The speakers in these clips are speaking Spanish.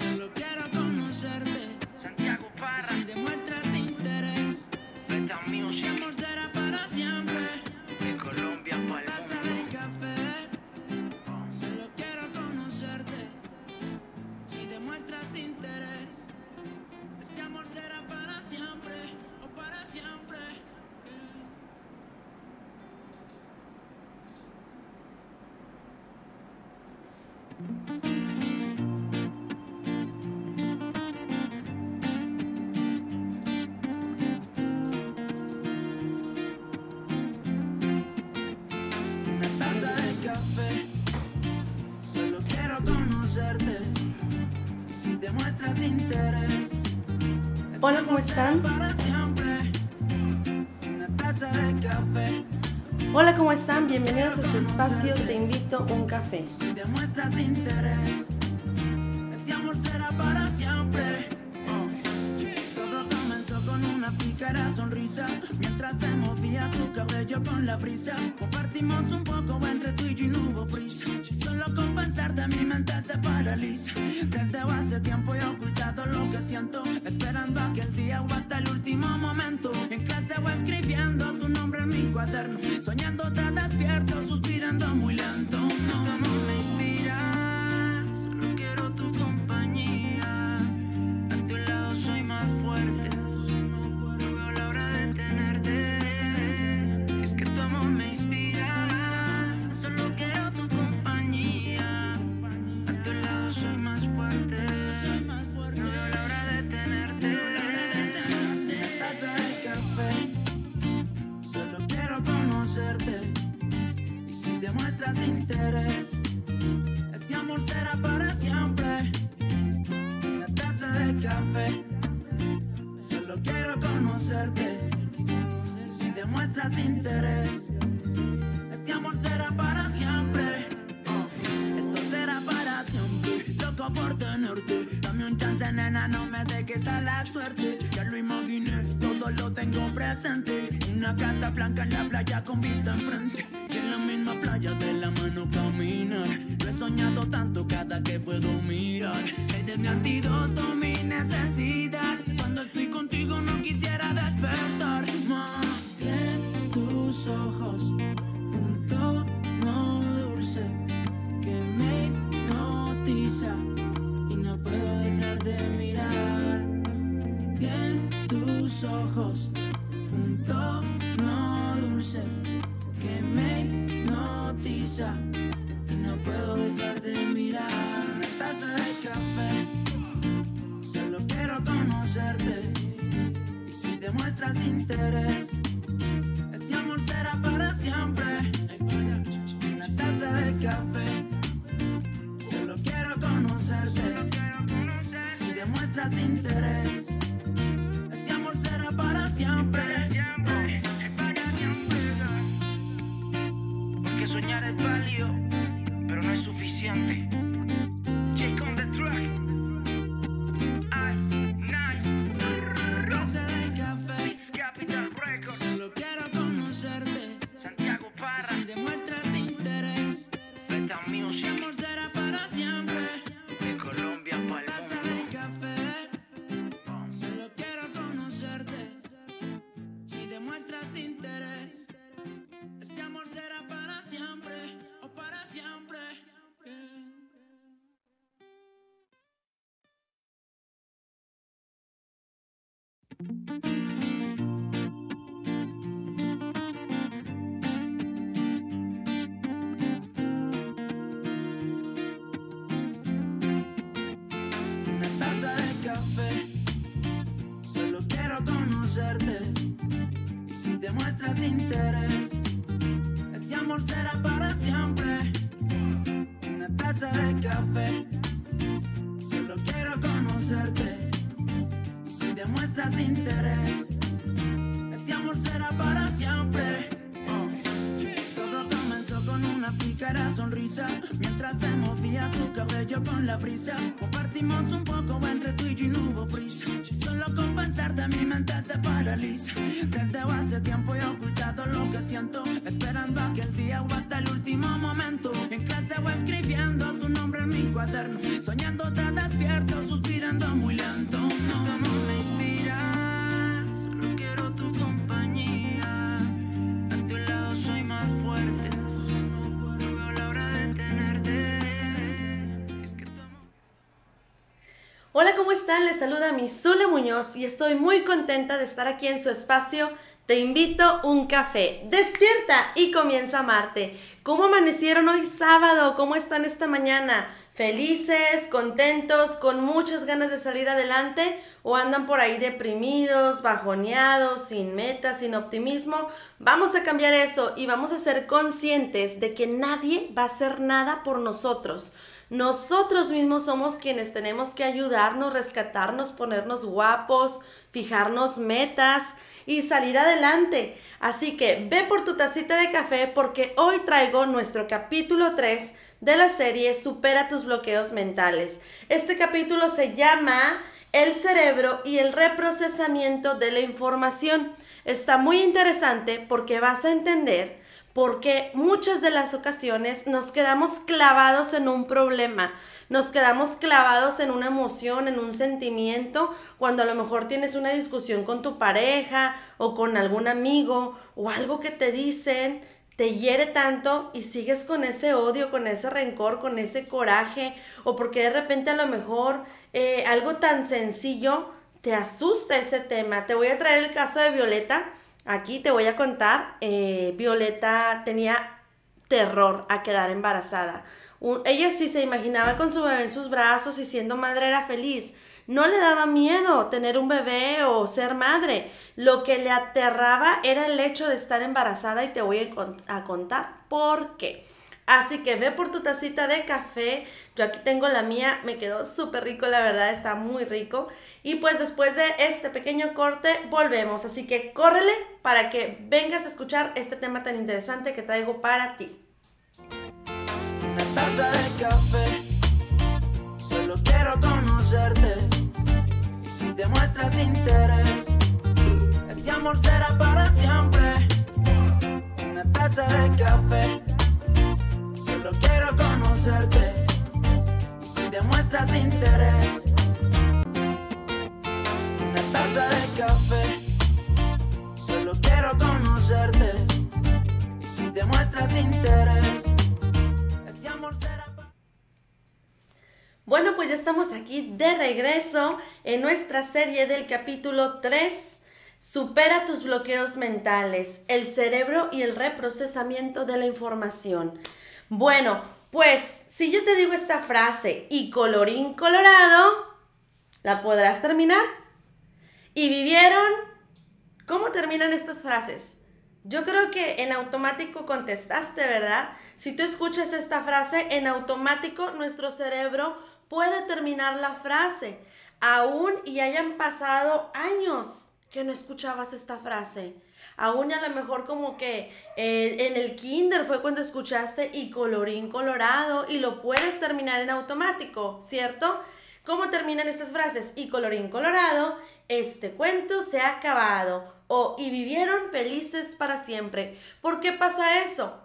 Solo quiero están? Para siempre. Una taza de café. Hola, ¿cómo están? Bienvenidos a su espacio Te invito a un café. Si demuestras interés, este amor será para siempre. Todo comenzó con una pícara sonrisa Mientras se movía tu cabello con la brisa Compartimos un poco entre tú y yo y no hubo prisa Solo con pensar de mi mente se paraliza. Desde hace tiempo he ocultado lo que siento Esperando aquel día o hasta el último momento. En clase voy escribiendo tu nombre en mi cuaderno Soñando te despierto, suspirando muy lento. No, no me inspira demuestras interés, este amor será para siempre una taza de café. Solo quiero conocerte. Si demuestras interés, este amor será para siempre. Esto será para siempre. Loco por tenerte. Dame un chance, nena, no me dejes a la suerte. Ya lo imaginé, todo lo tengo presente. Una casa blanca en la playa con vista enfrente. La misma playa de la mano caminar. Lo he soñado tanto cada que puedo mirar. Eres mi antídoto, mi necesidad. Cuando estoy contigo no quisiera despertar más. En tus ojos, un tono dulce que me hipnotiza y no puedo dejar de mirar. En tus ojos, y no puedo dejar de mirar. Una taza de café, solo quiero conocerte y si demuestras interés, este amor será para siempre. Una taza de café, solo quiero conocerte. Si demuestras interés, este amor será para siempre. Soñar es válido, pero no es suficiente. Y si demuestras interés, este amor será para Mientras se movía tu cabello con la brisa Compartimos un poco entre tú y yo y no hubo prisa. Solo con pensar de mi mente se paraliza. Desde hace tiempo he ocultado lo que siento Esperando aquel día o hasta el último momento. En clase voy escribiendo tu nombre en mi cuaderno Soñando te despierto, sus Hola, ¿cómo están? Les saluda mi Zule Muñoz y estoy muy contenta de estar aquí en su espacio. Te invito un café. Despierta y comienza a amarte. ¿Cómo amanecieron hoy sábado? ¿Cómo están esta mañana? ¿Felices, contentos, con muchas ganas de salir adelante? ¿O andan por ahí deprimidos, bajoneados, sin metas, sin optimismo? Vamos a cambiar eso y vamos a ser conscientes de que nadie va a hacer nada por nosotros. Nosotros mismos somos quienes tenemos que ayudarnos, rescatarnos, ponernos guapos, fijarnos metas y salir adelante. Así que ve por tu tacita de café porque hoy traigo nuestro capítulo 3 de la serie Supera tus bloqueos mentales. Este capítulo se llama El cerebro y el reprocesamiento de la información. Está muy interesante porque vas a entender porque muchas de las ocasiones nos quedamos clavados en un problema, nos quedamos clavados en una emoción, en un sentimiento, cuando a lo mejor tienes una discusión con tu pareja o con algún amigo o algo que te dicen, te hiere tanto y sigues con ese odio, con ese rencor, con ese coraje, o porque de repente a lo mejor eh, algo tan sencillo te asusta ese tema. Te voy a traer el caso de Violeta Aquí te voy a contar, eh, Violeta tenía terror a quedar embarazada. ella sí se imaginaba con su bebé en sus brazos y siendo madre era feliz. No le daba miedo tener un bebé o ser madre. Lo que le aterraba era el hecho de estar embarazada y te voy a contar por qué. Así que ve por tu tacita de café. Yo aquí tengo la mía, me quedó súper rico, la verdad, está muy rico. Y pues después de este pequeño corte, volvemos. Así que córrele para que vengas a escuchar este tema tan interesante que traigo para ti. Una taza de café, solo quiero conocerte. Y si te muestras interés, este amor será para siempre. Una taza de café Solo quiero conocerte. Y si demuestras interés, una taza de café. Solo quiero conocerte. Y si demuestras interés, este amor será. Bueno, pues ya estamos aquí de regreso en nuestra serie del capítulo 3. Supera tus bloqueos mentales, el cerebro y el reprocesamiento de la información. Bueno, pues si yo te digo esta frase y colorín colorado, ¿la podrás terminar? ¿Y vivieron? ¿Cómo terminan estas frases? Yo creo que en automático contestaste, ¿verdad? Si tú escuchas esta frase, en automático nuestro cerebro puede terminar la frase, aún y hayan pasado años que no escuchabas esta frase aún a lo mejor como que eh, en el kinder fue cuando escuchaste y colorín colorado y lo puedes terminar en automático, ¿cierto? ¿Cómo terminan estas frases? Y colorín colorado, este cuento se ha acabado o y vivieron felices para siempre. ¿Por qué pasa eso?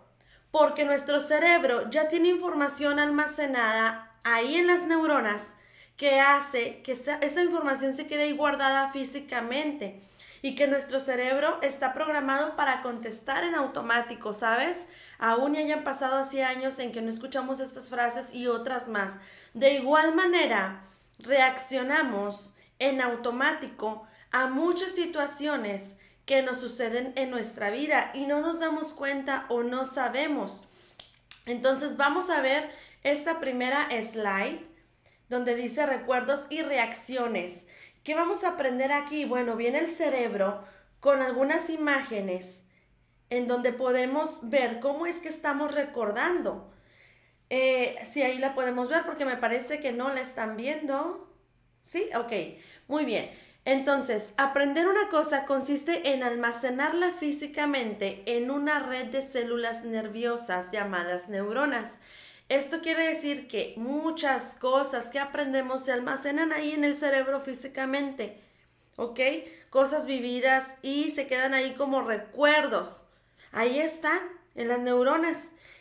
Porque nuestro cerebro ya tiene información almacenada ahí en las neuronas que hace que esa, esa información se quede ahí guardada físicamente y que nuestro cerebro está programado para contestar en automático, ¿sabes? Aún ya hayan pasado así años en que no escuchamos estas frases y otras más. De igual manera, reaccionamos en automático a muchas situaciones que nos suceden en nuestra vida y no nos damos cuenta o no sabemos. Entonces vamos a ver esta primera slide donde dice recuerdos y reacciones. ¿Qué vamos a aprender aquí? Bueno, viene el cerebro con algunas imágenes en donde podemos ver cómo es que estamos recordando. Eh, sí, ahí la podemos ver porque me parece que no la están viendo. ¿Sí? Ok, muy bien. Entonces, aprender una cosa consiste en almacenarla físicamente en una red de células nerviosas llamadas neuronas. Esto quiere decir que muchas cosas que aprendemos se almacenan ahí en el cerebro físicamente, ¿ok? Cosas vividas y se quedan ahí como recuerdos. Ahí están, en las neuronas,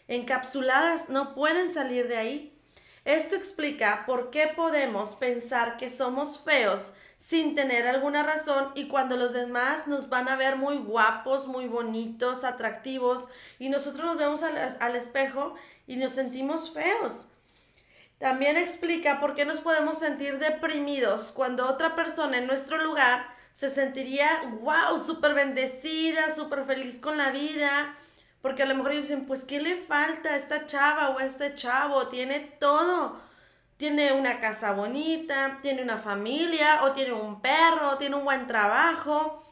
encapsuladas, no pueden salir de ahí. Esto explica por qué podemos pensar que somos feos sin tener alguna razón y cuando los demás nos van a ver muy guapos, muy bonitos, atractivos y nosotros nos vemos al, al espejo y nos sentimos feos. También explica por qué nos podemos sentir deprimidos cuando otra persona en nuestro lugar se sentiría, wow, súper bendecida, súper feliz con la vida. Porque a lo mejor ellos dicen, pues, ¿qué le falta a esta chava o a este chavo? Tiene todo. Tiene una casa bonita, tiene una familia, o tiene un perro, tiene un buen trabajo,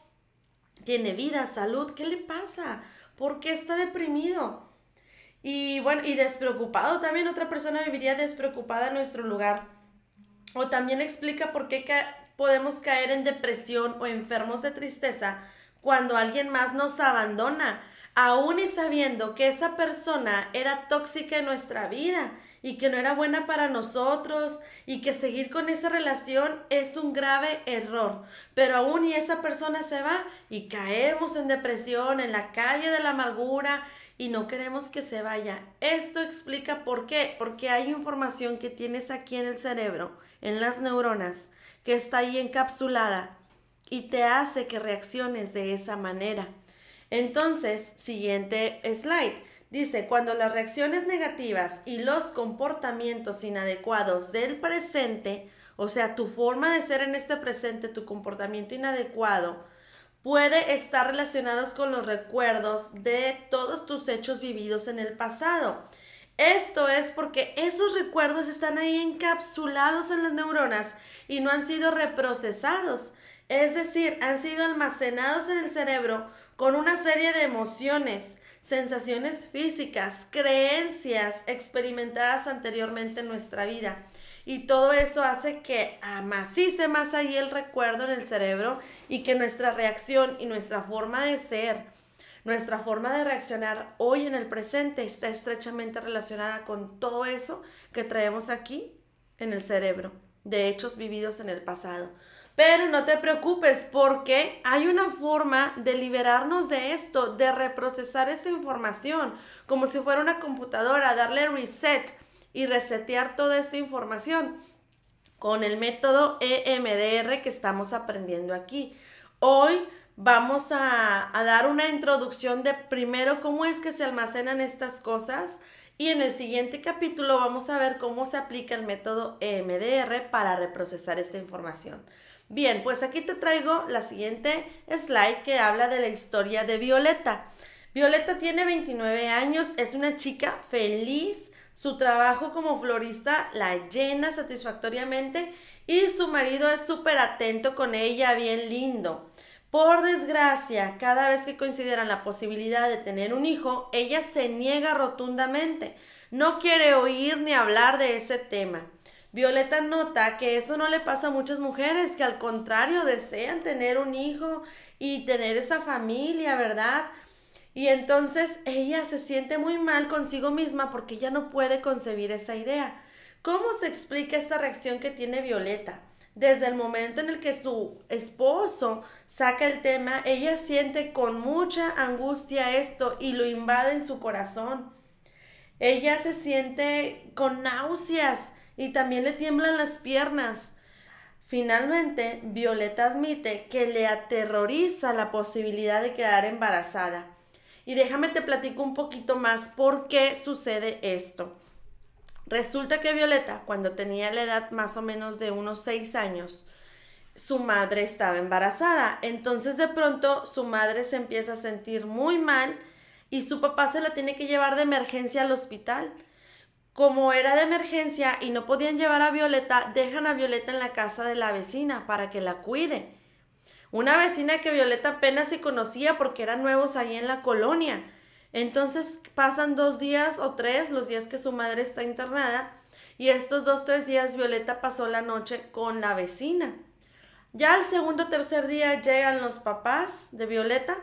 tiene vida, salud. ¿Qué le pasa? ¿Por qué está deprimido? Y bueno, y despreocupado también, otra persona viviría despreocupada en nuestro lugar. O también explica por qué podemos caer en depresión o enfermos de tristeza cuando alguien más nos abandona, aún y sabiendo que esa persona era tóxica en nuestra vida y que no era buena para nosotros y que seguir con esa relación es un grave error. Pero aún y esa persona se va y caemos en depresión, en la calle de la amargura y no queremos que se vaya. Esto explica por qué, porque hay información que tienes aquí en el cerebro, en las neuronas, que está ahí encapsulada y te hace que reacciones de esa manera. Entonces, siguiente slide. Dice, cuando las reacciones negativas y los comportamientos inadecuados del presente, o sea, tu forma de ser en este presente, tu comportamiento inadecuado, puede estar relacionados con los recuerdos de todos tus hechos vividos en el pasado. Esto es porque esos recuerdos están ahí encapsulados en las neuronas y no han sido reprocesados. Es decir, han sido almacenados en el cerebro con una serie de emociones, sensaciones físicas, creencias experimentadas anteriormente en nuestra vida. Y todo eso hace que amacice más ahí el recuerdo en el cerebro y que nuestra reacción y nuestra forma de ser, nuestra forma de reaccionar hoy en el presente está estrechamente relacionada con todo eso que traemos aquí en el cerebro, de hechos vividos en el pasado. Pero no te preocupes porque hay una forma de liberarnos de esto, de reprocesar esta información, como si fuera una computadora, darle reset y resetear toda esta información con el método EMDR que estamos aprendiendo aquí. Hoy vamos a, a, dar una introducción de primero cómo es que se almacenan estas cosas y en el siguiente capítulo vamos a ver cómo se aplica el método EMDR para reprocesar esta información. Bien, pues aquí te traigo la siguiente slide que habla de la historia de Violeta. Violeta tiene 29 años, es una chica feliz, su trabajo como florista la llena satisfactoriamente y su marido es súper atento con ella, bien lindo. Por desgracia, cada vez que consideran la posibilidad de tener un hijo, ella se niega rotundamente. No quiere oír ni hablar de ese tema. Violeta nota que eso no le pasa a muchas mujeres, que al contrario desean tener un hijo y tener esa familia, ¿verdad? Y entonces ella se siente muy mal consigo misma porque ya no puede concebir esa idea. ¿Cómo se explica esta reacción que tiene Violeta? Desde el momento en el que su esposo saca el tema, ella siente con mucha angustia esto y lo invade en su corazón. Ella se siente con náuseas y también le tiemblan las piernas. Finalmente, Violeta admite que le aterroriza la posibilidad de quedar embarazada. Y déjame te platico un poquito más por qué sucede esto. Resulta que Violeta, cuando tenía la edad más o menos de unos seis años, su madre estaba embarazada. Entonces de pronto su madre se empieza a sentir muy mal y su papá se la tiene que llevar de emergencia al hospital como era de emergencia y no podían llevar a Violeta, dejan a Violeta en la casa de la vecina para que la cuide. Una vecina que Violeta apenas se conocía porque eran nuevos ahí en la colonia. Entonces pasan dos días o tres, los días que su madre está internada, y estos dos, tres días Violeta pasó la noche con la vecina. Ya al segundo tercer día llegan los papás de Violeta.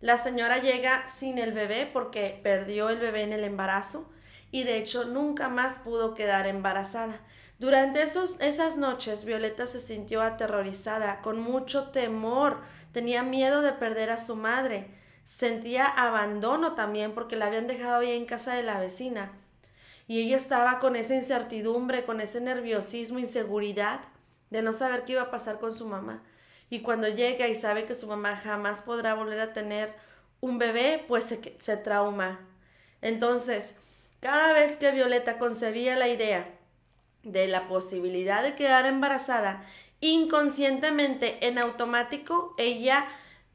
La señora llega sin el bebé porque perdió el bebé en el embarazo y de hecho nunca más pudo quedar embarazada. Durante esos, esas noches Violeta se sintió aterrorizada, con mucho temor, tenía miedo de perder a su madre, sentía abandono también porque la habían dejado ahí en casa de la vecina. Y ella estaba con esa incertidumbre, con ese nerviosismo, inseguridad de no saber qué iba a pasar con su mamá. Y cuando llega y sabe que su mamá jamás podrá volver a tener un bebé, pues se, se trauma. Entonces, cada vez que Violeta concebía la idea de la posibilidad de quedar embarazada, inconscientemente, en automático, ella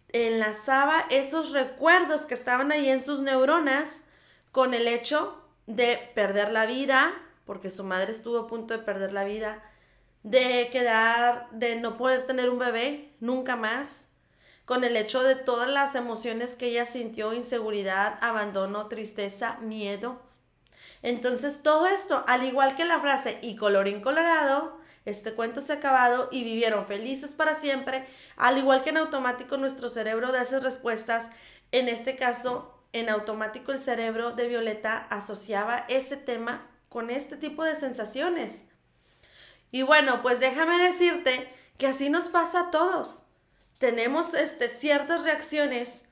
enlazaba esos recuerdos que estaban ahí en sus neuronas con el hecho de perder la vida, porque su madre estuvo a punto de perder la vida, de quedar, de no poder tener un bebé nunca más, con el hecho de todas las emociones que ella sintió, inseguridad, abandono, tristeza, miedo. Entonces todo esto, al igual que la frase y colorín colorado, este cuento se ha acabado y vivieron felices para siempre, al igual que en automático nuestro cerebro da esas respuestas, en este caso, en automático el cerebro de Violeta asociaba ese tema con este tipo de sensaciones. Y bueno, pues déjame decirte que así nos pasa a todos. Tenemos este, ciertas reacciones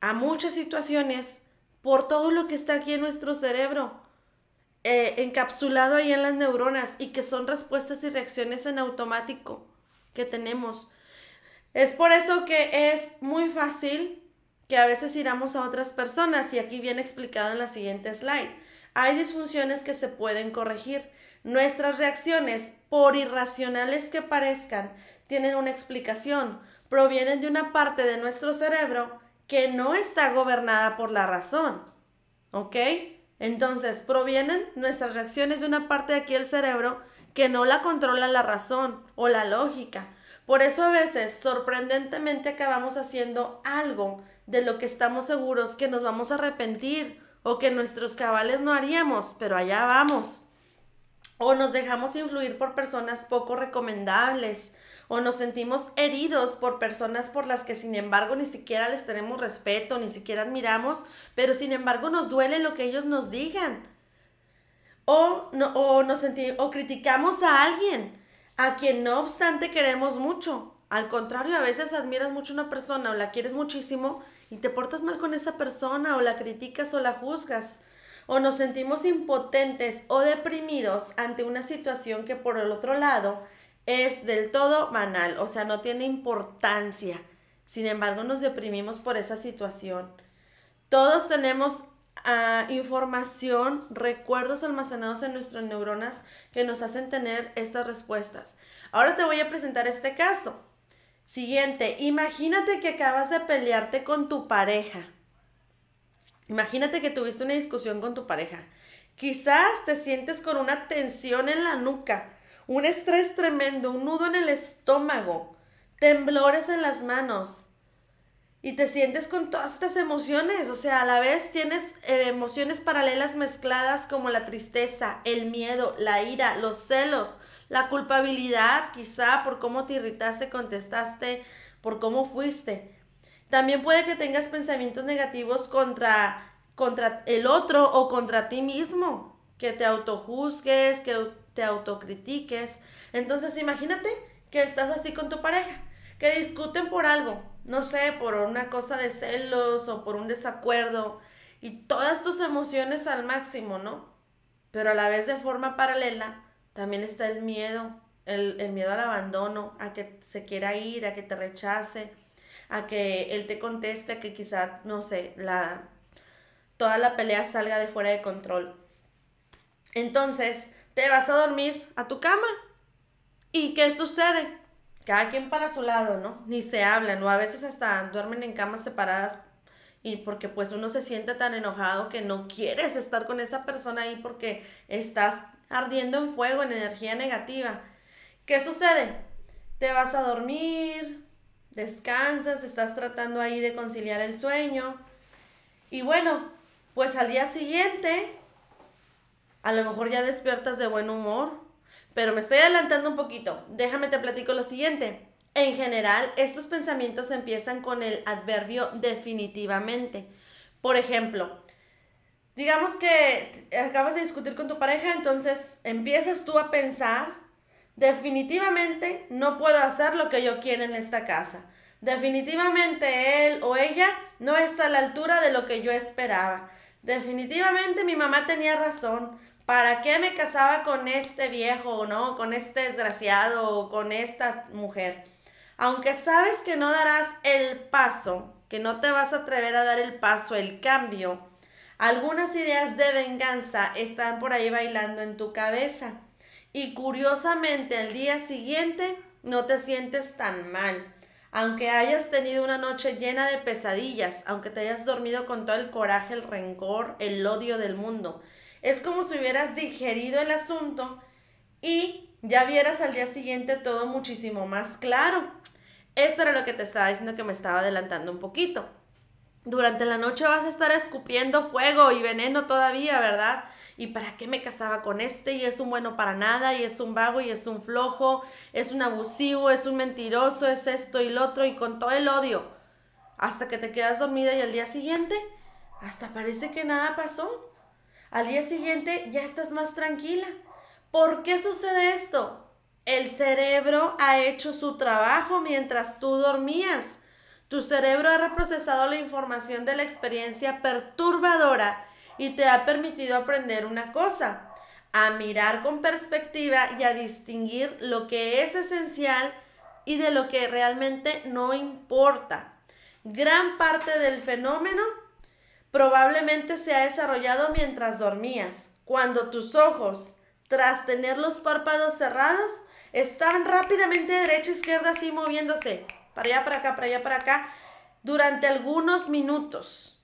a muchas situaciones por todo lo que está aquí en nuestro cerebro. Eh, encapsulado ahí en las neuronas y que son respuestas y reacciones en automático que tenemos. Es por eso que es muy fácil que a veces iramos a otras personas y aquí viene explicado en la siguiente slide. Hay disfunciones que se pueden corregir. Nuestras reacciones, por irracionales que parezcan, tienen una explicación. Provienen de una parte de nuestro cerebro que no está gobernada por la razón. ¿Ok? Entonces, provienen nuestras reacciones de una parte de aquí del cerebro que no la controla la razón o la lógica. Por eso a veces, sorprendentemente, acabamos haciendo algo de lo que estamos seguros que nos vamos a arrepentir o que nuestros cabales no haríamos, pero allá vamos. O nos dejamos influir por personas poco recomendables o nos sentimos heridos por personas por las que sin embargo ni siquiera les tenemos respeto, ni siquiera admiramos, pero sin embargo nos duele lo que ellos nos digan. O, no, o, nos o criticamos a alguien a quien no obstante queremos mucho. Al contrario, a veces admiras mucho a una persona o la quieres muchísimo y te portas mal con esa persona o la criticas o la juzgas. O nos sentimos impotentes o deprimidos ante una situación que por el otro lado es del todo banal, o sea, no tiene importancia. Sin embargo, nos deprimimos por esa situación. Todos tenemos ah, información, recuerdos almacenados en nuestras neuronas que nos hacen tener estas respuestas. Ahora te voy a presentar este caso. Siguiente, imagínate que acabas de pelearte con tu pareja. Imagínate que tuviste una discusión con tu pareja. Quizás te sientes con una tensión en la nuca un estrés tremendo, un nudo en el estómago, temblores en las manos. Y te sientes con todas estas emociones, o sea, a la vez tienes eh, emociones paralelas mezcladas como la tristeza, el miedo, la ira, los celos, la culpabilidad, quizá por cómo te irritaste, contestaste, por cómo fuiste. También puede que tengas pensamientos negativos contra, contra el otro o contra ti mismo, que te autojuzgues, que autocritiques. Entonces imagínate que estás así con tu pareja, que discuten por algo, no sé, por una cosa de celos o por un desacuerdo y todas tus emociones al máximo, ¿no? Pero a la vez de forma paralela también está el miedo, el, el miedo al abandono, a que se quiera ir, a que te rechace, a que él te conteste, que quizá, no sé, la, toda la pelea salga de fuera de control. Entonces, te vas a dormir a tu cama. ¿Y qué sucede? Cada quien para su lado, ¿no? Ni se hablan, o a veces hasta duermen en camas separadas y porque pues uno se siente tan enojado que no quieres estar con esa persona ahí porque estás ardiendo en fuego, en energía negativa. ¿Qué sucede? Te vas a dormir, descansas, estás tratando ahí de conciliar el sueño. Y bueno, pues al día siguiente a lo mejor ya despiertas de buen humor, pero me estoy adelantando un poquito. Déjame te platico lo siguiente. En general, estos pensamientos empiezan con el adverbio definitivamente. Por ejemplo, digamos que acabas de discutir con tu pareja, entonces empiezas tú a pensar, definitivamente no puedo hacer lo que yo quiero en esta casa. Definitivamente él o ella no está a la altura de lo que yo esperaba. Definitivamente mi mamá tenía razón. ¿Para qué me casaba con este viejo no, con este desgraciado o con esta mujer? Aunque sabes que no darás el paso, que no te vas a atrever a dar el paso, el cambio, algunas ideas de venganza están por ahí bailando en tu cabeza. Y curiosamente al día siguiente no te sientes tan mal. Aunque hayas tenido una noche llena de pesadillas, aunque te hayas dormido con todo el coraje, el rencor, el odio del mundo, es como si hubieras digerido el asunto y ya vieras al día siguiente todo muchísimo más claro. Esto era lo que te estaba diciendo que me estaba adelantando un poquito. Durante la noche vas a estar escupiendo fuego y veneno todavía, ¿verdad? ¿Y para qué me casaba con este? Y es un bueno para nada, y es un vago, y es un flojo, es un abusivo, es un mentiroso, es esto y lo otro, y con todo el odio. Hasta que te quedas dormida y al día siguiente, hasta parece que nada pasó. Al día siguiente ya estás más tranquila. ¿Por qué sucede esto? El cerebro ha hecho su trabajo mientras tú dormías. Tu cerebro ha reprocesado la información de la experiencia perturbadora y te ha permitido aprender una cosa, a mirar con perspectiva y a distinguir lo que es esencial y de lo que realmente no importa. Gran parte del fenómeno probablemente se ha desarrollado mientras dormías, cuando tus ojos, tras tener los párpados cerrados, estaban rápidamente derecha, izquierda, así moviéndose para allá, para acá, para allá, para acá, durante algunos minutos.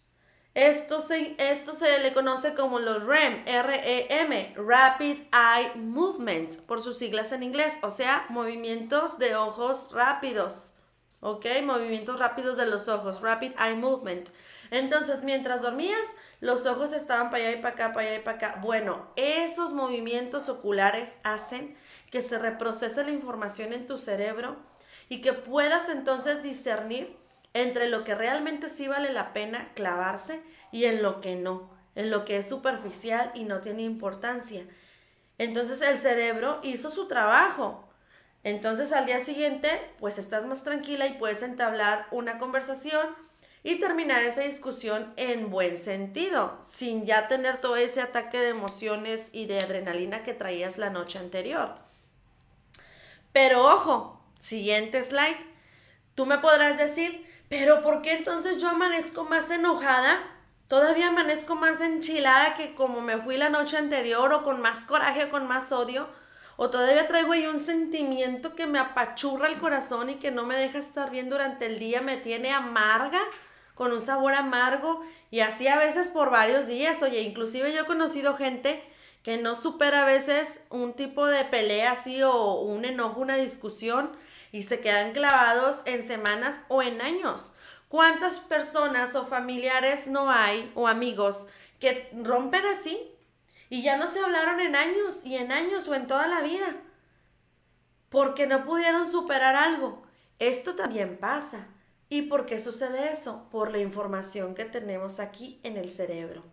Esto se, esto se le conoce como los REM, R-E-M, Rapid Eye Movement, por sus siglas en inglés, o sea, movimientos de ojos rápidos, ¿ok? Movimientos rápidos de los ojos, Rapid Eye Movement. Entonces, mientras dormías, los ojos estaban para allá y para acá, para allá y para acá. Bueno, esos movimientos oculares hacen que se reprocese la información en tu cerebro y que puedas entonces discernir entre lo que realmente sí vale la pena clavarse y en lo que no, en lo que es superficial y no tiene importancia. Entonces el cerebro hizo su trabajo. Entonces al día siguiente, pues estás más tranquila y puedes entablar una conversación y terminar esa discusión en buen sentido, sin ya tener todo ese ataque de emociones y de adrenalina que traías la noche anterior. Pero ojo, siguiente slide, tú me podrás decir, pero ¿por qué entonces yo amanezco más enojada? Todavía amanezco más enchilada que como me fui la noche anterior o con más coraje o con más odio. O todavía traigo ahí un sentimiento que me apachurra el corazón y que no me deja estar bien durante el día, me tiene amarga con un sabor amargo y así a veces por varios días. Oye, inclusive yo he conocido gente que no supera a veces un tipo de pelea así o un enojo, una discusión y se quedan clavados en semanas o en años. ¿Cuántas personas o familiares no hay o amigos que rompen así y ya no se hablaron en años y en años o en toda la vida? Porque no pudieron superar algo. Esto también pasa. ¿Y por qué sucede eso? Por la información que tenemos aquí en el cerebro,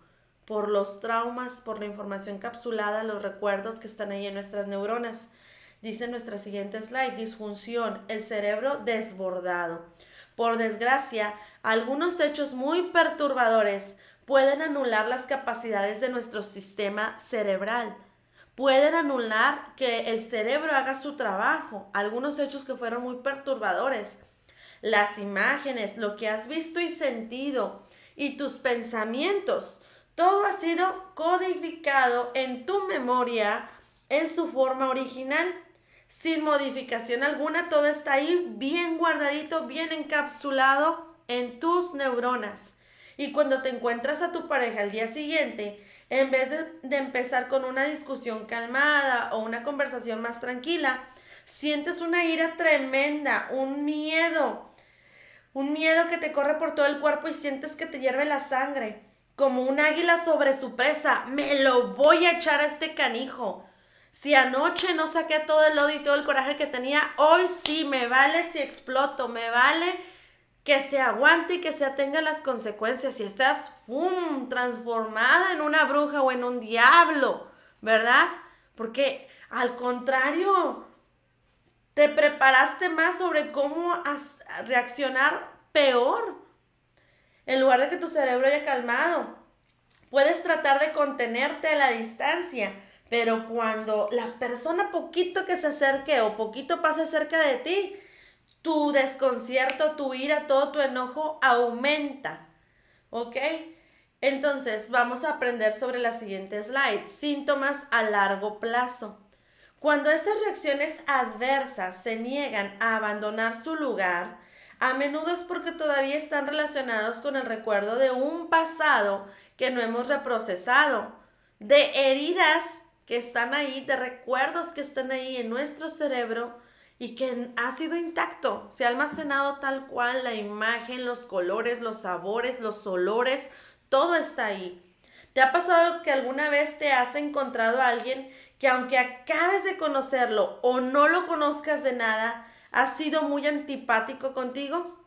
por los traumas, por la información capsulada, los recuerdos que están ahí en nuestras neuronas. Dice nuestra siguiente slide, disfunción, el cerebro desbordado. Por desgracia, algunos hechos muy perturbadores pueden anular las capacidades de nuestro sistema cerebral. Pueden anular que el cerebro haga su trabajo. Algunos hechos que fueron muy perturbadores las imágenes, lo que has visto y sentido y tus pensamientos. Todo ha sido codificado en tu memoria en su forma original, sin modificación alguna. Todo está ahí bien guardadito, bien encapsulado en tus neuronas. Y cuando te encuentras a tu pareja al día siguiente, en vez de, de, empezar con una discusión calmada o una conversación más tranquila, sientes una ira tremenda, un miedo, un miedo que te corre por todo el cuerpo y sientes que te hierve la sangre. Como un águila sobre su presa. Me lo voy a echar a este canijo. Si anoche no saqué todo el odio y todo el coraje que tenía, hoy sí me vale si exploto, me vale que se aguante y que se atenga las consecuencias. Si estás ¡fum! transformada en una bruja o en un diablo, ¿verdad? Porque al contrario, te preparaste más sobre cómo reaccionar peor. En lugar de que tu cerebro haya calmado. Puedes tratar de contenerte a la distancia, pero cuando la persona poquito que se acerque o poquito pase cerca de ti, tu desconcierto, tu ira, todo tu enojo aumenta. ¿Ok? Entonces, vamos a aprender sobre la siguiente slide. Síntomas a largo plazo. Cuando estas reacciones adversas se niegan a abandonar su lugar, a menudo es porque todavía están relacionados con el recuerdo de un pasado que no hemos reprocesado, de heridas que están ahí, de recuerdos que están ahí en nuestro cerebro y que ha sido intacto, se ha almacenado tal cual la imagen, los colores, los sabores, los olores, todo está ahí. ¿Te ha pasado que alguna vez te has encontrado a alguien que aunque acabes de conocerlo o no lo conozcas de nada, ha sido muy antipático contigo?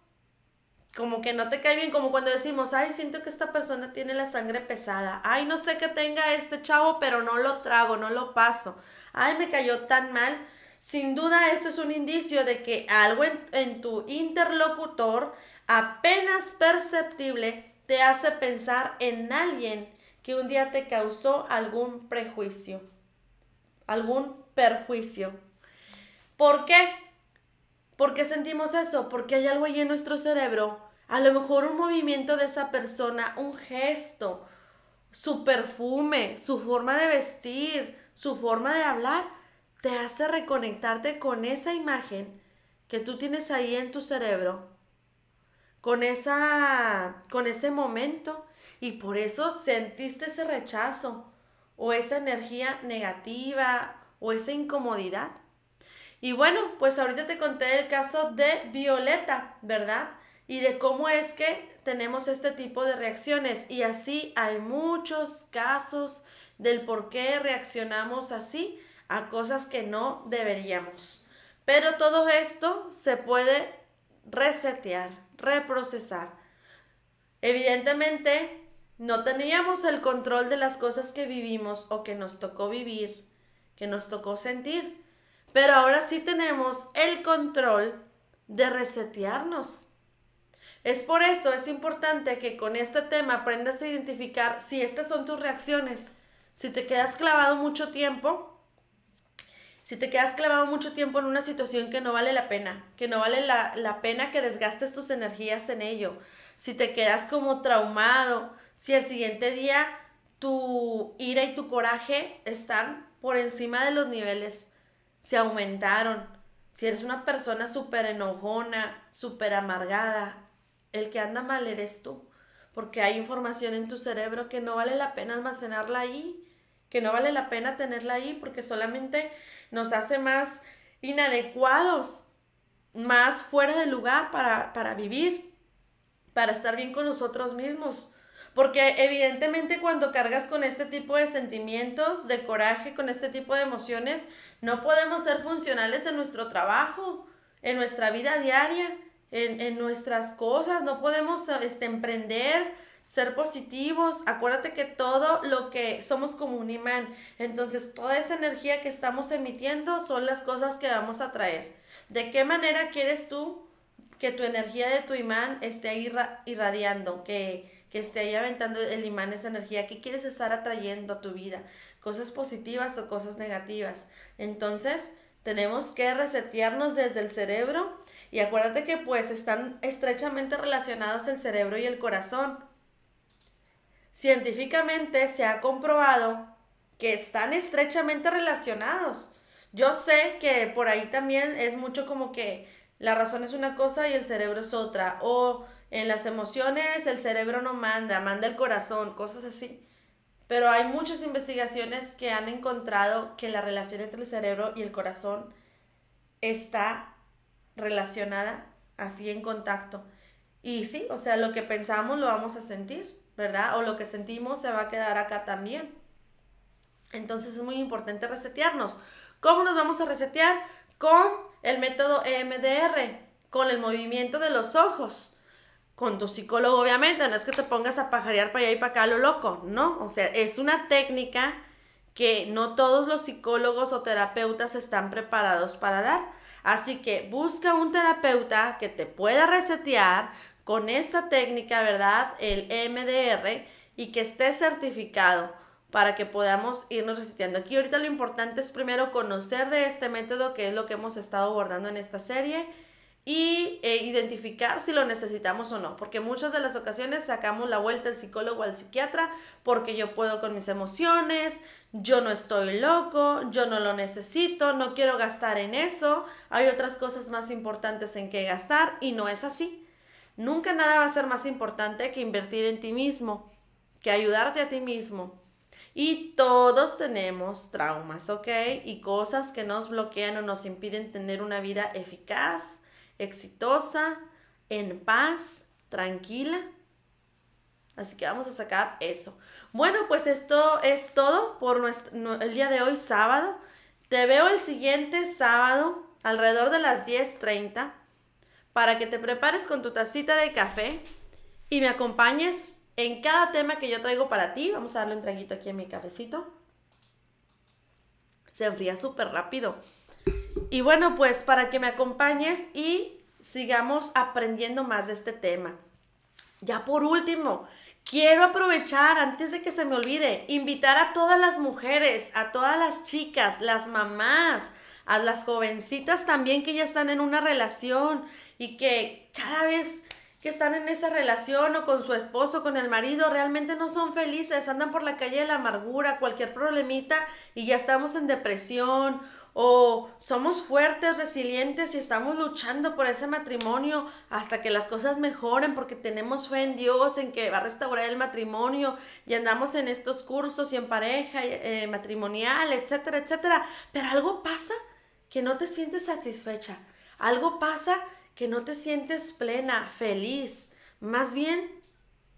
Como que no te cae bien, como cuando decimos, ay, siento que esta persona tiene la sangre pesada, ay, no sé qué tenga este chavo, pero no lo trago, no lo paso, ay, me cayó tan mal. Sin duda, esto es un indicio de que algo en, en tu interlocutor apenas perceptible te hace pensar en alguien que un día te causó algún prejuicio, algún perjuicio. ¿Por qué? ¿Por qué sentimos eso? Porque hay algo ahí en nuestro cerebro. A lo mejor un movimiento de esa persona, un gesto, su perfume, su forma de vestir, su forma de hablar, te hace reconectarte con esa imagen que tú tienes ahí en tu cerebro, con esa con ese momento y por eso sentiste ese rechazo o esa energía negativa o esa incomodidad. Y bueno, pues ahorita te conté el caso de Violeta, ¿verdad? Y de cómo es que tenemos este tipo de reacciones. Y así hay muchos casos del por qué reaccionamos así a cosas que no deberíamos. Pero todo esto se puede resetear, reprocesar. Evidentemente, no teníamos el control de las cosas que vivimos o que nos tocó vivir, que nos tocó sentir. Pero ahora sí tenemos el control de resetearnos. Es por eso, es importante que con este tema aprendas a identificar si estas son tus reacciones. Si te quedas clavado mucho tiempo, si te quedas clavado mucho tiempo en una situación que no vale la pena, que no vale la, la pena que desgastes tus energías en ello, si te quedas como traumado, si el siguiente día tu ira y tu coraje están por encima de los niveles, se aumentaron, si eres una persona súper enojona, súper amargada, el que anda mal eres tú, porque hay información en tu cerebro que no vale la pena almacenarla ahí, que no vale la pena tenerla ahí, porque solamente nos hace más inadecuados, más fuera de lugar para, para vivir, para estar bien con nosotros mismos. Porque evidentemente cuando cargas con este tipo de sentimientos, de coraje, con este tipo de emociones, no podemos ser funcionales en nuestro trabajo, en nuestra vida diaria, en, nuestras cosas, no podemos este, emprender, ser positivos. Acuérdate que todo lo que somos como un imán, entonces toda esa energía que estamos emitiendo son las cosas que vamos a traer. ¿De qué manera quieres tú que tu energía de tu imán esté irradiando, que que esté ahí aventando el imán esa energía, que quieres estar atrayendo a tu vida, cosas positivas o cosas negativas. Entonces, tenemos que resetearnos desde el cerebro y acuérdate que pues están estrechamente relacionados el cerebro y el corazón. Científicamente se ha comprobado que están estrechamente relacionados. Yo sé que por ahí también es mucho como que la razón es una cosa y el cerebro es otra. O en las emociones el cerebro no manda, manda el corazón, cosas así. Pero hay muchas investigaciones que han encontrado que la relación entre el cerebro y el corazón está relacionada así en contacto. Y sí, o sea, lo que pensamos lo vamos a sentir, ¿verdad? O lo que sentimos se va a quedar acá también. Entonces es muy importante resetearnos. ¿Cómo nos vamos a resetear? Con el método EMDR, con el movimiento de los ojos con tu psicólogo, obviamente, no es que te pongas a pajarear para allá y para acá lo loco, ¿no? O sea, es una técnica que no todos los psicólogos o terapeutas están preparados para dar. Así que busca un terapeuta que te pueda resetear con esta técnica, ¿verdad? El MDR y que esté certificado para que podamos irnos reseteando. Aquí ahorita lo importante es primero conocer de este método, que es lo que hemos estado abordando en esta serie y eh, identificar si lo necesitamos o no, porque muchas de las ocasiones sacamos la vuelta al psicólogo o al psiquiatra porque yo puedo con mis emociones, yo no estoy loco, yo no lo necesito, no quiero gastar en eso, hay otras cosas más importantes en que gastar y no es así. Nunca nada va a ser más importante que invertir en ti mismo, que ayudarte a ti mismo. Y todos tenemos traumas, ¿ok? Y cosas que nos bloquean o nos impiden tener una vida eficaz, exitosa, en paz, tranquila. Así que vamos a sacar eso. Bueno, pues esto es todo por nuestro, el día de hoy, sábado. Te veo el siguiente sábado, alrededor de las 10.30, para que te prepares con tu tacita de café y me acompañes en cada tema que yo traigo para ti. Vamos a darle un traguito aquí en mi cafecito. Se enfría súper rápido. Y bueno, pues para que me acompañes y sigamos aprendiendo más de este tema. Ya por último, quiero aprovechar, antes de que se me olvide, invitar a todas las mujeres, a todas las chicas, las mamás, a las jovencitas también que ya están en una relación y que cada vez que están en esa relación o con su esposo, con el marido, realmente no son felices, andan por la calle de la amargura, cualquier problemita y ya estamos en depresión o somos fuertes, resilientes y estamos luchando por ese matrimonio hasta que las cosas mejoren porque tenemos fe en Dios, en que va a restaurar el matrimonio y andamos en estos cursos y en pareja eh, matrimonial, etcétera, etcétera. Pero algo pasa que no te sientes satisfecha, algo pasa que no te sientes plena, feliz, más bien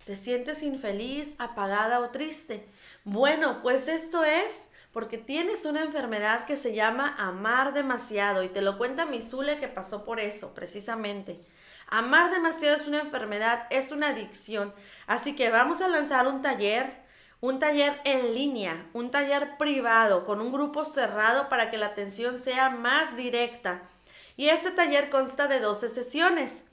te sientes infeliz, apagada o triste. Bueno, pues esto es porque tienes una enfermedad que se llama amar demasiado y te lo cuenta mi Zule que pasó por eso, precisamente. Amar demasiado es una enfermedad, es una adicción. Así que vamos a lanzar un taller, un taller en línea, un taller privado con un grupo cerrado para que la atención sea más directa. Y este taller consta de 12 sesiones.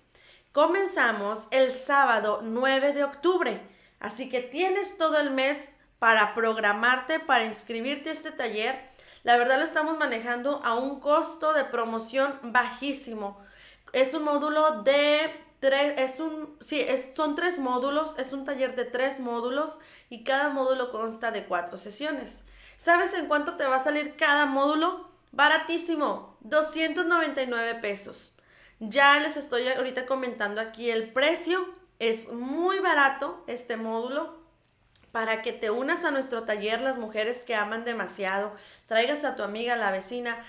Comenzamos el sábado 9 de octubre. Así que tienes todo el mes para programarte, para inscribirte a este taller. La verdad lo estamos manejando a un costo de promoción bajísimo. Es un módulo de tres, es un, sí, son tres módulos, es un taller de tres módulos y cada módulo consta de cuatro sesiones. ¿Sabes en cuánto te va a salir cada módulo? Baratísimo, 299 pesos. Ya les estoy ahorita comentando aquí el precio. Es muy barato este módulo para que te unas a nuestro taller Las Mujeres que Aman Demasiado, traigas a tu amiga, la vecina.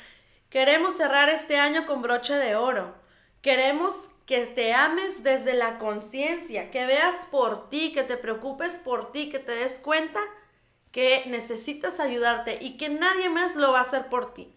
Queremos cerrar este año con broche de oro. Queremos que te ames desde la conciencia, que veas por ti, que te preocupes por ti, que te des cuenta que necesitas ayudarte y que nadie más lo va a hacer por ti.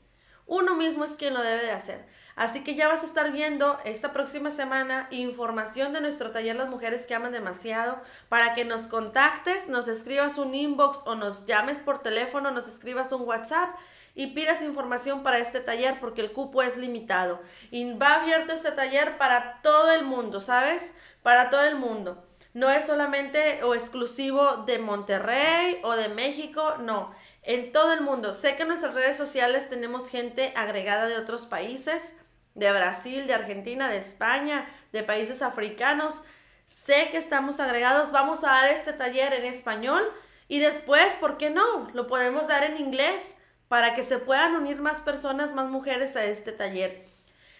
Uno mismo es quien lo debe de hacer. Así que ya vas a estar viendo esta próxima semana información de nuestro taller Las Mujeres que Aman Demasiado para que nos contactes, nos escribas un inbox o nos llames por teléfono, nos escribas un WhatsApp y pidas información para este taller porque el cupo es limitado. Y va abierto este taller para todo el mundo, ¿sabes? Para todo el mundo. No es solamente o exclusivo de Monterrey o de México, no. En todo el mundo. Sé que en nuestras redes sociales tenemos gente agregada de otros países de Brasil, de Argentina, de España, de países africanos. Sé que estamos agregados. Vamos a dar este taller en español y después, ¿por qué no? Lo podemos dar en inglés para que se puedan unir más personas, más mujeres a este taller.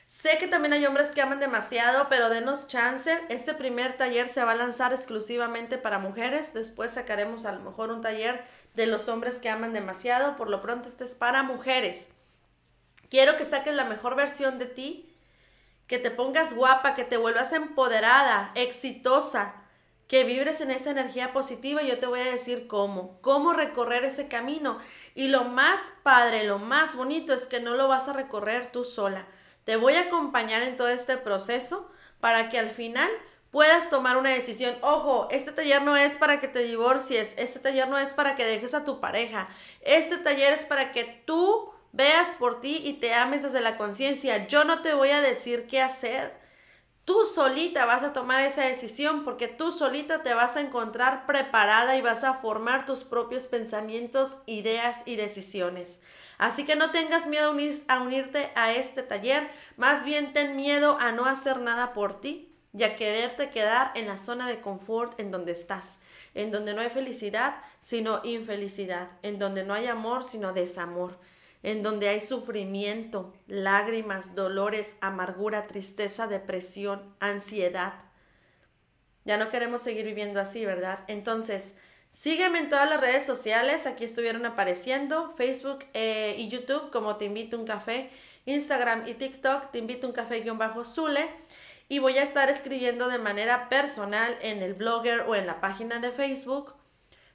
Sé que también hay hombres que aman demasiado, pero denos chance. Este primer taller se va a lanzar exclusivamente para mujeres. Después sacaremos a lo mejor un taller de los hombres que aman demasiado. Por lo pronto este es para mujeres. Quiero que saques la mejor versión de ti, que te pongas guapa, que te vuelvas empoderada, exitosa, que vibres en esa energía positiva. Yo te voy a decir cómo, cómo recorrer ese camino. Y lo más padre, lo más bonito es que no lo vas a recorrer tú sola. Te voy a acompañar en todo este proceso para que al final puedas tomar una decisión. Ojo, este taller no es para que te divorcies, este taller no es para que dejes a tu pareja, este taller es para que tú veas por ti y te ames desde la conciencia. Yo no te voy a decir qué hacer. Tú solita vas a tomar esa decisión porque tú solita te vas a encontrar preparada y vas a formar tus propios pensamientos, ideas y decisiones. Así que no tengas miedo a, unirte a este taller, más bien ten miedo a no hacer nada por ti y a quererte quedar en la zona de confort en donde estás, en donde no hay felicidad, sino infelicidad, en donde no hay amor, sino desamor, en donde hay sufrimiento, lágrimas, dolores, amargura, tristeza, depresión, ansiedad. Ya no queremos seguir viviendo así, ¿verdad? Entonces, Sígueme en todas las redes sociales, aquí estuvieron apareciendo, Facebook eh, y YouTube como Te Invito un Café, Instagram y TikTok, Te Invito un Café-Zule. Y voy a estar escribiendo de manera personal en el blogger o en la página de Facebook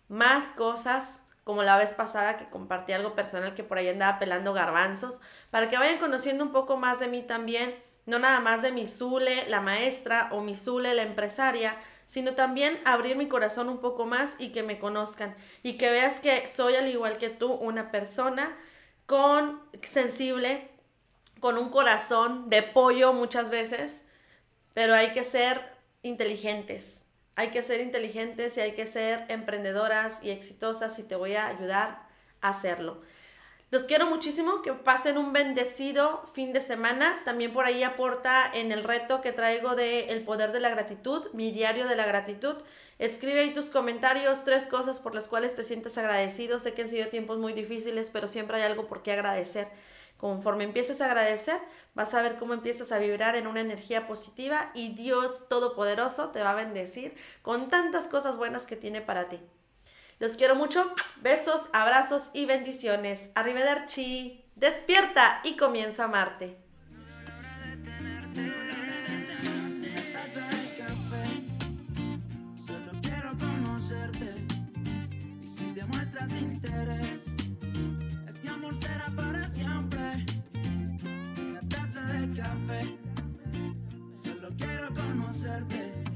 más cosas, como la vez pasada que compartí algo personal que por ahí andaba pelando garbanzos, para que vayan conociendo un poco más de mí también, no nada más de mi Zule, la maestra, o mi Zule, la empresaria, sino también abrir mi corazón un poco más y que me conozcan y que veas que soy al igual que tú una persona con sensible, con un corazón de pollo muchas veces, pero hay que ser inteligentes. Hay que ser inteligentes y hay que ser emprendedoras y exitosas y te voy a ayudar a hacerlo. Los quiero muchísimo, que pasen un bendecido fin de semana. También por ahí aporta en el reto que traigo de El Poder de la Gratitud, mi diario de la gratitud. Escribe ahí tus comentarios, tres cosas por las cuales te sientes agradecido. Sé que han sido tiempos muy difíciles, pero siempre hay algo por qué agradecer. Conforme empieces a agradecer, vas a ver cómo empiezas a vibrar en una energía positiva y Dios Todopoderoso te va a bendecir con tantas cosas buenas que tiene para ti. Los quiero mucho. Besos, abrazos y bendiciones. Arrivederci. Despierta y comienza a amarte. Solo quiero conocerte.